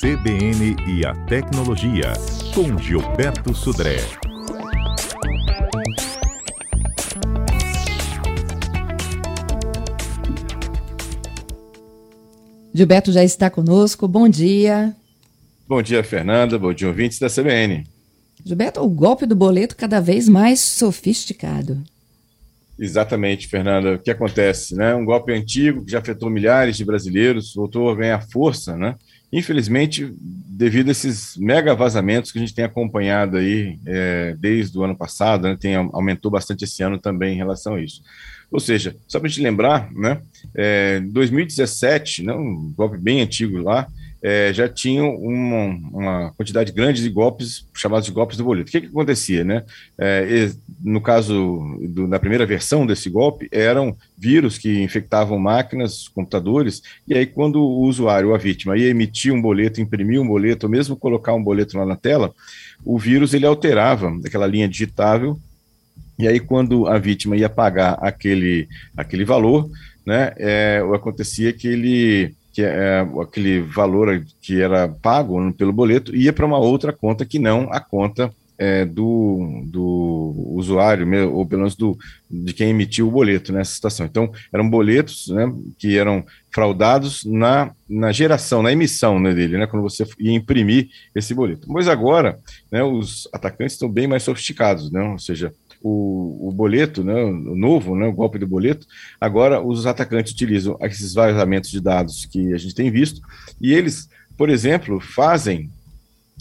CBN e a Tecnologia, com Gilberto Sudré. Gilberto já está conosco. Bom dia. Bom dia, Fernanda. Bom dia, ouvintes da CBN. Gilberto, o golpe do boleto cada vez mais sofisticado. Exatamente, Fernanda. O que acontece? Né? Um golpe antigo que já afetou milhares de brasileiros, voltou a ganhar força, né? Infelizmente, devido a esses mega vazamentos que a gente tem acompanhado aí é, desde o ano passado, né, tem, aumentou bastante esse ano também em relação a isso. Ou seja, só para a gente lembrar, né, é, 2017, né, um golpe bem antigo lá, é, já tinham uma, uma, quantidade grande de golpes, chamados de golpes do boleto. O que, que acontecia? Né? É, no caso do, da primeira versão desse golpe, eram vírus que infectavam máquinas, computadores, e aí quando o usuário, a vítima, ia emitir um boleto, imprimir um boleto, ou mesmo colocar um boleto lá na tela, o vírus ele alterava aquela linha digitável, e aí quando a vítima ia pagar aquele, aquele valor, né, é, acontecia que ele que é, aquele valor que era pago pelo boleto ia para uma outra conta que não a conta é, do, do usuário, ou pelo menos do, de quem emitiu o boleto nessa situação. Então, eram boletos né, que eram fraudados na, na geração, na emissão né, dele, né, quando você ia imprimir esse boleto. Mas agora, né, os atacantes estão bem mais sofisticados, né, ou seja, o, o boleto, né, o novo, né, o golpe do boleto, agora os atacantes utilizam esses vazamentos de dados que a gente tem visto, e eles, por exemplo, fazem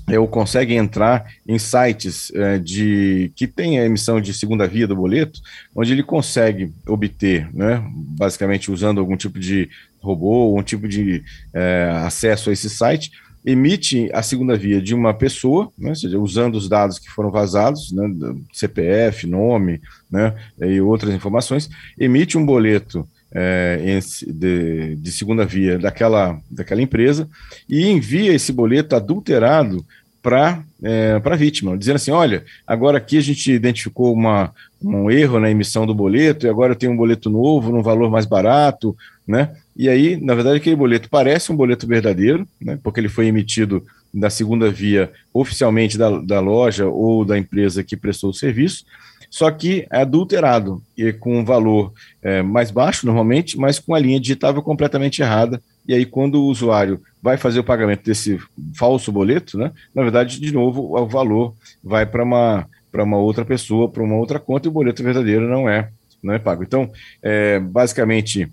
é, ou conseguem entrar em sites é, de que tem a emissão de segunda via do boleto, onde ele consegue obter, né, basicamente usando algum tipo de robô um tipo de é, acesso a esse site, emite a segunda via de uma pessoa, né, ou seja, usando os dados que foram vazados, né, CPF, nome, né, e outras informações, emite um boleto é, de, de, segunda via daquela, daquela empresa e envia esse boleto adulterado para é, a vítima, dizendo assim: olha, agora aqui a gente identificou uma, um erro na emissão do boleto e agora eu tenho um boleto novo num valor mais barato, né? E aí, na verdade, aquele boleto parece um boleto verdadeiro, né, porque ele foi emitido da segunda via oficialmente da, da loja ou da empresa que prestou o serviço, só que é adulterado e com um valor é, mais baixo normalmente, mas com a linha digitável completamente errada. E aí, quando o usuário vai fazer o pagamento desse falso boleto, né, na verdade, de novo, o valor vai para uma, uma outra pessoa, para uma outra conta, e o boleto verdadeiro não é, não é pago. Então, é, basicamente,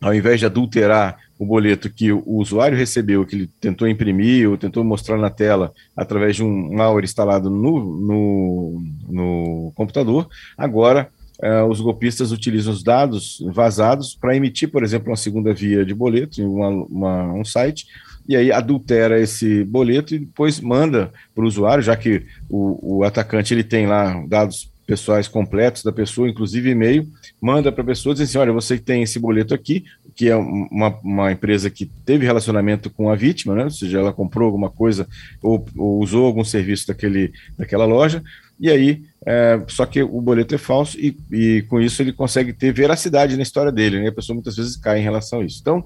ao invés de adulterar o boleto que o usuário recebeu, que ele tentou imprimir ou tentou mostrar na tela através de um malware instalado no, no, no computador, agora eh, os golpistas utilizam os dados vazados para emitir, por exemplo, uma segunda via de boleto em uma, uma, um site, e aí adultera esse boleto e depois manda para o usuário, já que o, o atacante ele tem lá dados pessoais completos da pessoa, inclusive e-mail, manda para a pessoa diz assim: olha, você tem esse boleto aqui, que é uma, uma empresa que teve relacionamento com a vítima, né? ou seja, ela comprou alguma coisa ou, ou usou algum serviço daquele, daquela loja, e aí, é, só que o boleto é falso e, e, com isso ele consegue ter veracidade na história dele, né? a pessoa muitas vezes cai em relação a isso. Então,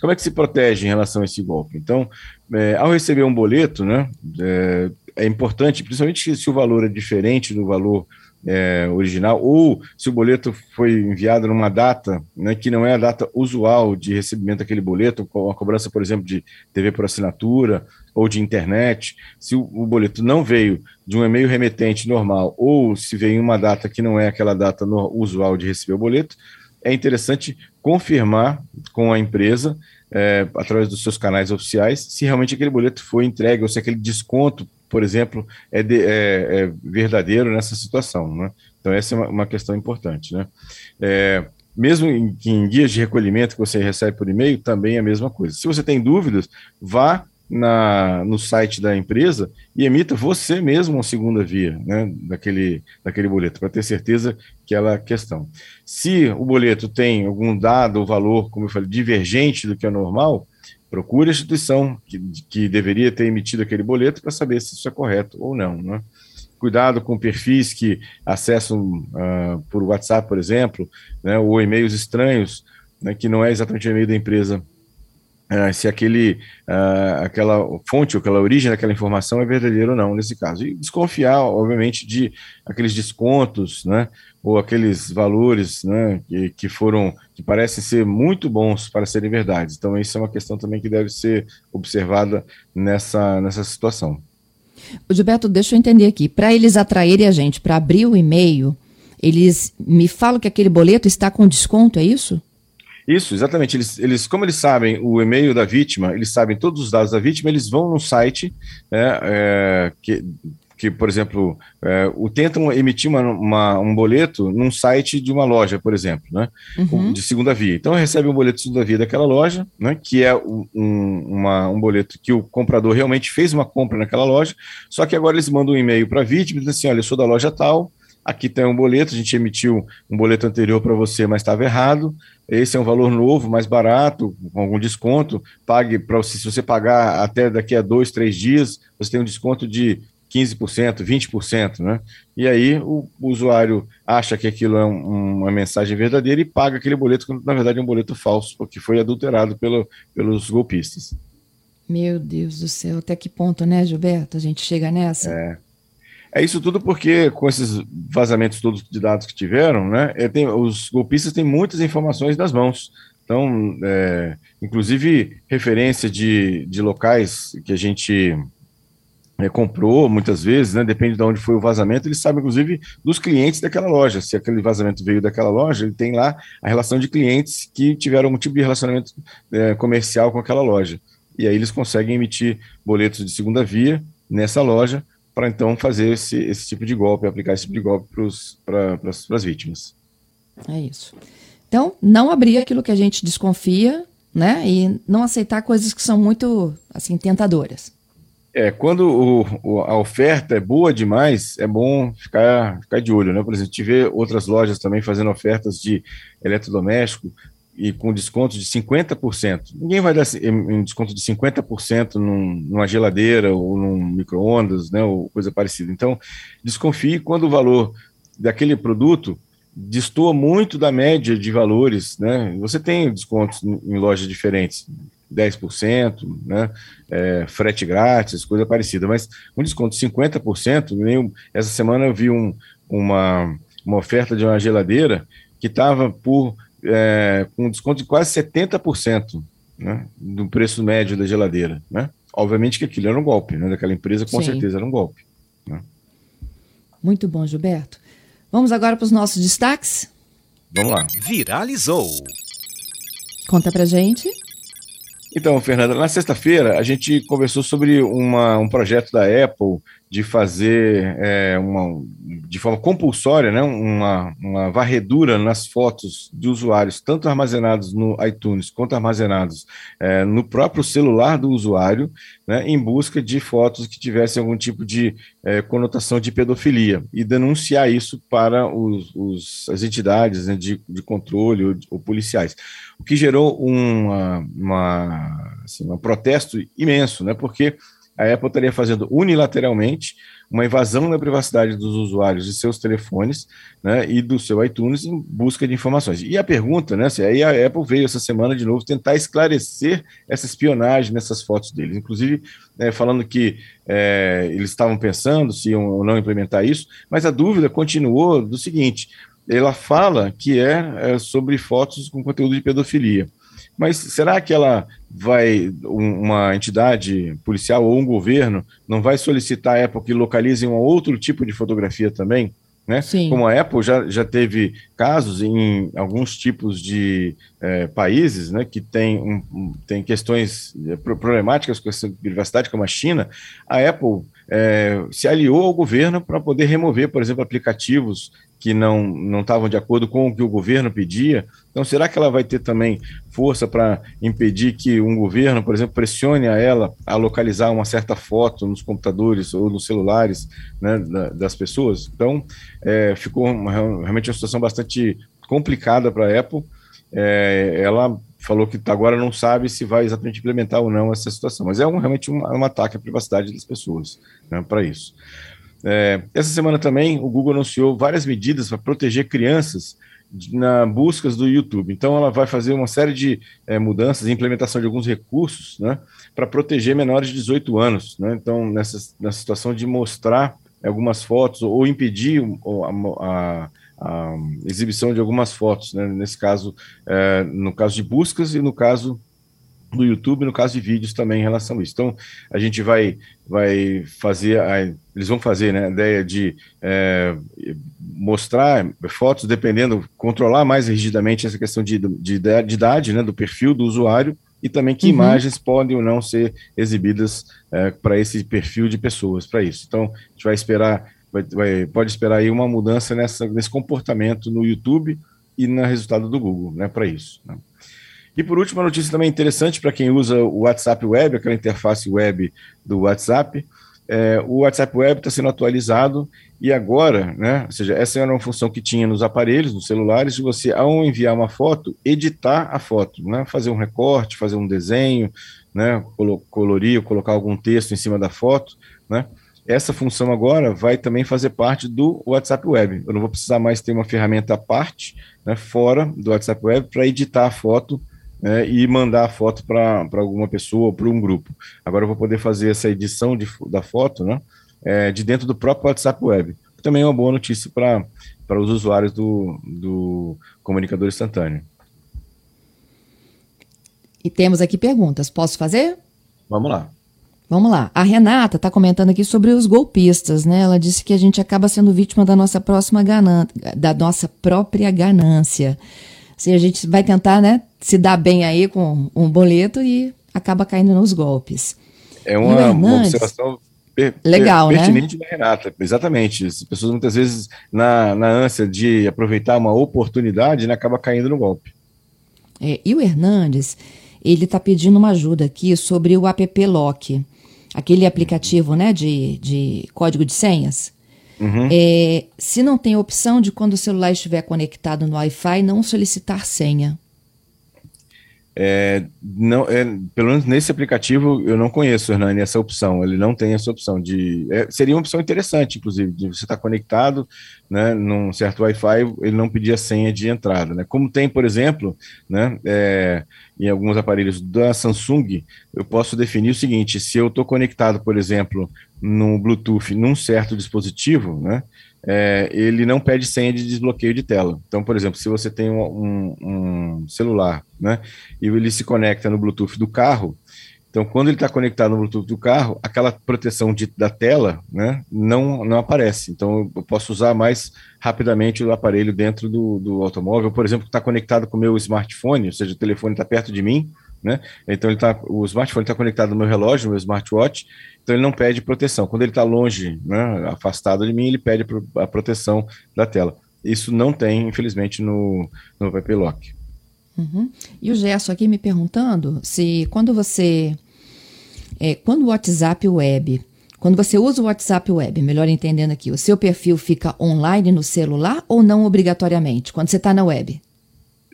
como é que se protege em relação a esse golpe? Então, é, ao receber um boleto, né, é, é importante, principalmente se o valor é diferente do valor é, original, ou se o boleto foi enviado numa data né, que não é a data usual de recebimento daquele boleto, com a cobrança, por exemplo, de TV por assinatura ou de internet, se o, o boleto não veio de um e-mail remetente normal, ou se veio em uma data que não é aquela data no, usual de receber o boleto, é interessante confirmar com a empresa, é, através dos seus canais oficiais, se realmente aquele boleto foi entregue ou se aquele desconto por exemplo, é, de, é, é verdadeiro nessa situação. Né? Então, essa é uma, uma questão importante. Né? É, mesmo em, em, guias de recolhimento que você recebe por e-mail, também é a mesma coisa. Se você tem dúvidas, vá na, no site da empresa e emita você mesmo uma segunda via né, daquele, daquele boleto, para ter certeza que ela é questão. Se o boleto tem algum dado ou valor, como eu falei, divergente do que é normal, procure a instituição que, que deveria ter emitido aquele boleto para saber se isso é correto ou não. Né? Cuidado com perfis que acessam uh, por WhatsApp, por exemplo, né, ou e-mails estranhos, né, que não é exatamente o e-mail da empresa uh, se aquele, uh, aquela fonte ou aquela origem daquela informação é verdadeira ou não nesse caso. E desconfiar, obviamente, de aqueles descontos, né, ou aqueles valores, né, que, que foram, que parecem ser muito bons para serem verdades. Então, isso é uma questão também que deve ser observada nessa, nessa situação. O Gilberto, deixa eu entender aqui. Para eles atraírem a gente para abrir o e-mail, eles me falam que aquele boleto está com desconto, é isso? Isso, exatamente. Eles, eles, como eles sabem o e-mail da vítima, eles sabem todos os dados da vítima, eles vão no site, né, é, que, que, por exemplo, é, o, tentam emitir uma, uma, um boleto num site de uma loja, por exemplo, né, uhum. de segunda via. Então, recebe um boleto de segunda via daquela loja, né, que é um, uma, um boleto que o comprador realmente fez uma compra naquela loja, só que agora eles mandam um e-mail para a vítima, dizendo assim, olha, eu sou da loja tal, aqui tem um boleto, a gente emitiu um boleto anterior para você, mas estava errado, esse é um valor novo, mais barato, com algum desconto, pague para você, se você pagar até daqui a dois, três dias, você tem um desconto de 15%, 20%, né? E aí o, usuário acha que aquilo é um, uma mensagem verdadeira e paga aquele boleto, que na verdade é um boleto falso, porque foi adulterado pelo, pelos golpistas. Meu Deus do céu, até que ponto, né, Gilberto? A gente chega nessa? É. É isso tudo porque, com esses vazamentos todos de dados que tiveram, né, é, tem, os golpistas têm muitas informações nas mãos. Então, é, inclusive, referência de, de locais que a gente é, comprou muitas vezes, né, depende de onde foi o vazamento, eles sabem, inclusive, dos clientes daquela loja. Se aquele vazamento veio daquela loja, ele tem lá a relação de clientes que tiveram um tipo de relacionamento é, comercial com aquela loja. E aí eles conseguem emitir boletos de segunda via nessa loja para então fazer esse, esse tipo de golpe, aplicar esse tipo de golpe para as vítimas. É isso. Então, não abrir aquilo que a gente desconfia, né? E não aceitar coisas que são muito, assim, tentadoras. É, quando o, o, a oferta é boa demais, é bom ficar, ficar de olho, né? Por exemplo, tive outras lojas também fazendo ofertas de eletrodoméstico e com desconto de 50%. Ninguém vai dar um desconto de 50% num, numa geladeira ou num micro-ondas, né, ou coisa parecida. Então, desconfie quando o valor daquele produto destoa muito da média de valores, né? Você tem descontos em lojas diferentes, 10%, né? É, frete grátis, coisa parecida, mas um desconto de 50%, nem, essa semana eu vi um, uma, uma oferta de uma geladeira que estava por é, com desconto de quase 70% né, do preço médio da geladeira. Né? Obviamente que aquilo era um golpe, né, daquela empresa com Sim. certeza era um golpe. Né? Muito bom, Gilberto. Vamos agora para os nossos destaques? Vamos lá. Viralizou. Conta pra gente. Então, Fernanda, na sexta-feira a gente conversou sobre uma, um projeto da Apple de fazer é, uma, de forma compulsória né, uma, uma varredura nas fotos de usuários, tanto armazenados no iTunes quanto armazenados é, no próprio celular do usuário, né, em busca de fotos que tivessem algum tipo de é, conotação de pedofilia e denunciar isso para os, os as entidades né, de, de controle ou, ou, policiais. O que gerou uma, uma, assim, um protesto imenso, né, porque a Apple estaria fazendo unilateralmente uma invasão na privacidade dos usuários de seus telefones né, e do seu iTunes em busca de informações. E a pergunta, né, se aí a Apple veio essa semana de novo tentar esclarecer essa espionagem nessas fotos deles, inclusive é, falando que é, eles estavam pensando se iam ou não implementar isso, mas a dúvida continuou do seguinte: ela fala que é, é sobre fotos com conteúdo de pedofilia. Mas será que ela vai, uma entidade policial ou um governo, não vai solicitar a Apple que localize um outro tipo de fotografia também? Né? Como a Apple já, já teve casos em alguns tipos de é, países né, que tem, um, tem questões é, problemáticas com essa privacidade, como a China, a Apple é, se aliou ao governo para poder remover, por exemplo, aplicativos que não não estavam de acordo com o que o governo pedia. Então, será que ela vai ter também força para impedir que um governo, por exemplo, pressione a ela a localizar uma certa foto nos computadores ou nos celulares né, das pessoas? Então, é, ficou uma, realmente uma situação bastante complicada para a Apple. É, ela falou que agora não sabe se vai exatamente implementar ou não essa situação, mas é um, realmente um, um ataque à privacidade das pessoas né, para isso. É, essa semana também o Google anunciou várias medidas para proteger crianças na buscas do YouTube. Então, ela vai fazer uma série de é, mudanças, implementação de alguns recursos, né, para proteger menores de 18 anos. Né? Então, nessa, nessa situação de mostrar algumas fotos ou impedir a, a, a exibição de algumas fotos, né? nesse caso, é, no caso de buscas e no caso do YouTube, no caso de vídeos também em relação a isso. Então, a gente vai, vai fazer, a, eles vão fazer né, a ideia de é, mostrar fotos, dependendo, controlar mais rigidamente essa questão de, de, de idade, né, do perfil do usuário, e também que uhum. imagens podem ou não ser exibidas é, para esse perfil de pessoas, para isso. Então, a gente vai esperar, vai, vai, pode esperar aí uma mudança nessa, nesse comportamento no YouTube e no resultado do Google, né, para isso. Né. E por último, uma notícia também interessante para quem usa o WhatsApp Web, aquela interface web do WhatsApp. É, o WhatsApp Web está sendo atualizado e agora, né, ou seja, essa era uma função que tinha nos aparelhos, nos celulares, de você, ao enviar uma foto, editar a foto, né, fazer um recorte, fazer um desenho, né, colorir, colocar algum texto em cima da foto, né, essa função agora vai também fazer parte do WhatsApp Web. Eu não vou precisar mais ter uma ferramenta à parte, né, fora do WhatsApp Web, para editar a foto né, e mandar a foto para alguma pessoa ou para um grupo. Agora eu vou poder fazer essa edição de, da foto né, é, de dentro do próprio WhatsApp Web. Também é uma boa notícia para os usuários do, do comunicador instantâneo. E temos aqui perguntas. Posso fazer? Vamos lá. Vamos lá. A Renata está comentando aqui sobre os golpistas, né? Ela disse que a gente acaba sendo vítima da nossa próxima ganância, da nossa própria ganância. Se a gente vai tentar, né, se dar bem aí com um boleto e acaba caindo nos golpes. É uma, Hernandes, uma observação per, legal, per, né? pertinente né? da Renata, exatamente. As pessoas muitas vezes, na, na ânsia de aproveitar uma oportunidade, né, acaba caindo no golpe. É, e o Hernandes, ele está pedindo uma ajuda aqui sobre o app Lock, aquele aplicativo né, de, de código de senhas. Uhum. É, se não tem a opção de quando o celular estiver conectado no Wi-Fi, não solicitar senha. É, não, é, pelo menos nesse aplicativo eu não conheço, Hernani, essa opção. Ele não tem essa opção de. É, seria uma opção interessante, inclusive, de você estar tá conectado né, num certo Wi-Fi, ele não pedir a senha de entrada. Né? Como tem, por exemplo, né, é, em alguns aparelhos da Samsung, eu posso definir o seguinte: se eu estou conectado, por exemplo, no Bluetooth num certo dispositivo, né? é, ele não pede senha de desbloqueio de tela. Então, por exemplo, se você tem um, um, um celular, né, e ele se conecta no Bluetooth do carro, então quando ele está conectado no Bluetooth do carro, aquela proteção de, da tela, né, não, não aparece. Então, eu posso usar mais rapidamente o aparelho dentro do, do automóvel, por exemplo, está conectado com o meu smartphone, ou seja, o telefone está perto de mim, né? Então ele tá, o smartphone está conectado no meu relógio, no meu smartwatch, então ele não pede proteção. Quando ele está longe, né, afastado de mim, ele pede a proteção da tela. Isso não tem, infelizmente, no, no Lock. Uhum. E o Gerson aqui me perguntando se quando você. É, quando o WhatsApp Web. Quando você usa o WhatsApp Web, melhor entendendo aqui, o seu perfil fica online no celular ou não obrigatoriamente, quando você está na web?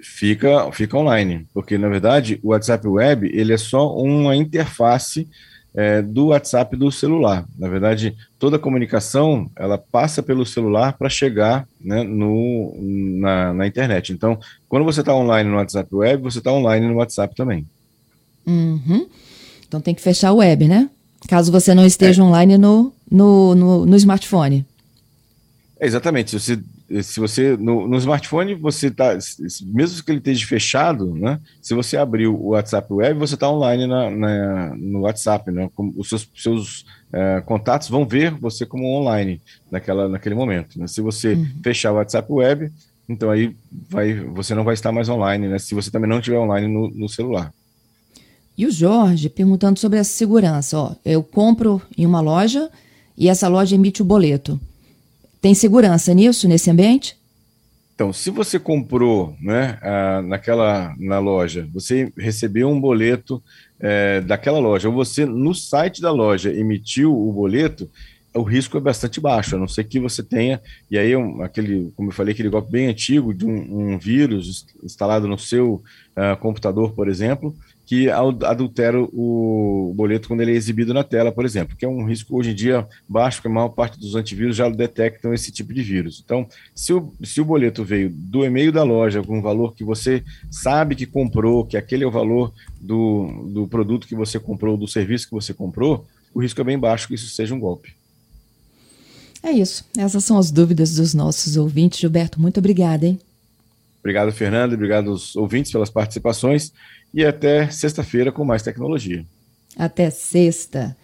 Fica, fica online, porque na verdade o WhatsApp Web ele é só uma interface é, do WhatsApp do celular. Na verdade, toda a comunicação ela passa pelo celular para chegar né, no, na, na, internet. Então, quando você está online no WhatsApp Web, você está online no WhatsApp também. Uhum. Então tem que fechar o web, né? Caso você não esteja é. online no, no, no, no smartphone. É, exatamente. Se você se você no, no, smartphone você tá mesmo que ele esteja fechado, né? Se você abrir o WhatsApp Web, você está online na, na, no WhatsApp, né? os seus, seus é, contatos vão ver você como online naquela, naquele momento. Né? Se você uhum. fechar o WhatsApp Web, então aí vai, você não vai estar mais online, né? Se você também não estiver online no, no celular. E o Jorge perguntando sobre a segurança. Ó, eu compro em uma loja e essa loja emite o boleto. Tem segurança nisso, nesse ambiente? Então, se você comprou né, naquela na loja, você recebeu um boleto é, daquela loja, ou você no site da loja emitiu o boleto, o risco é bastante baixo, a não ser que você tenha, e aí um, aquele, como eu falei, aquele golpe bem antigo de um, um vírus instalado no seu uh, computador, por exemplo, que adultera o boleto quando ele é exibido na tela, por exemplo, que é um risco hoje em dia baixo, porque a maior parte dos antivírus já detectam esse tipo de vírus. Então, se o, se o boleto veio do e-mail da loja com um valor que você sabe que comprou, que aquele é o valor do, do produto que você comprou, do serviço que você comprou, o risco é bem baixo que isso seja um golpe. É isso. Essas são as dúvidas dos nossos ouvintes. Gilberto, muito obrigada, hein? Obrigado, Fernando. Obrigado aos ouvintes pelas participações. E até sexta-feira com mais tecnologia. Até sexta.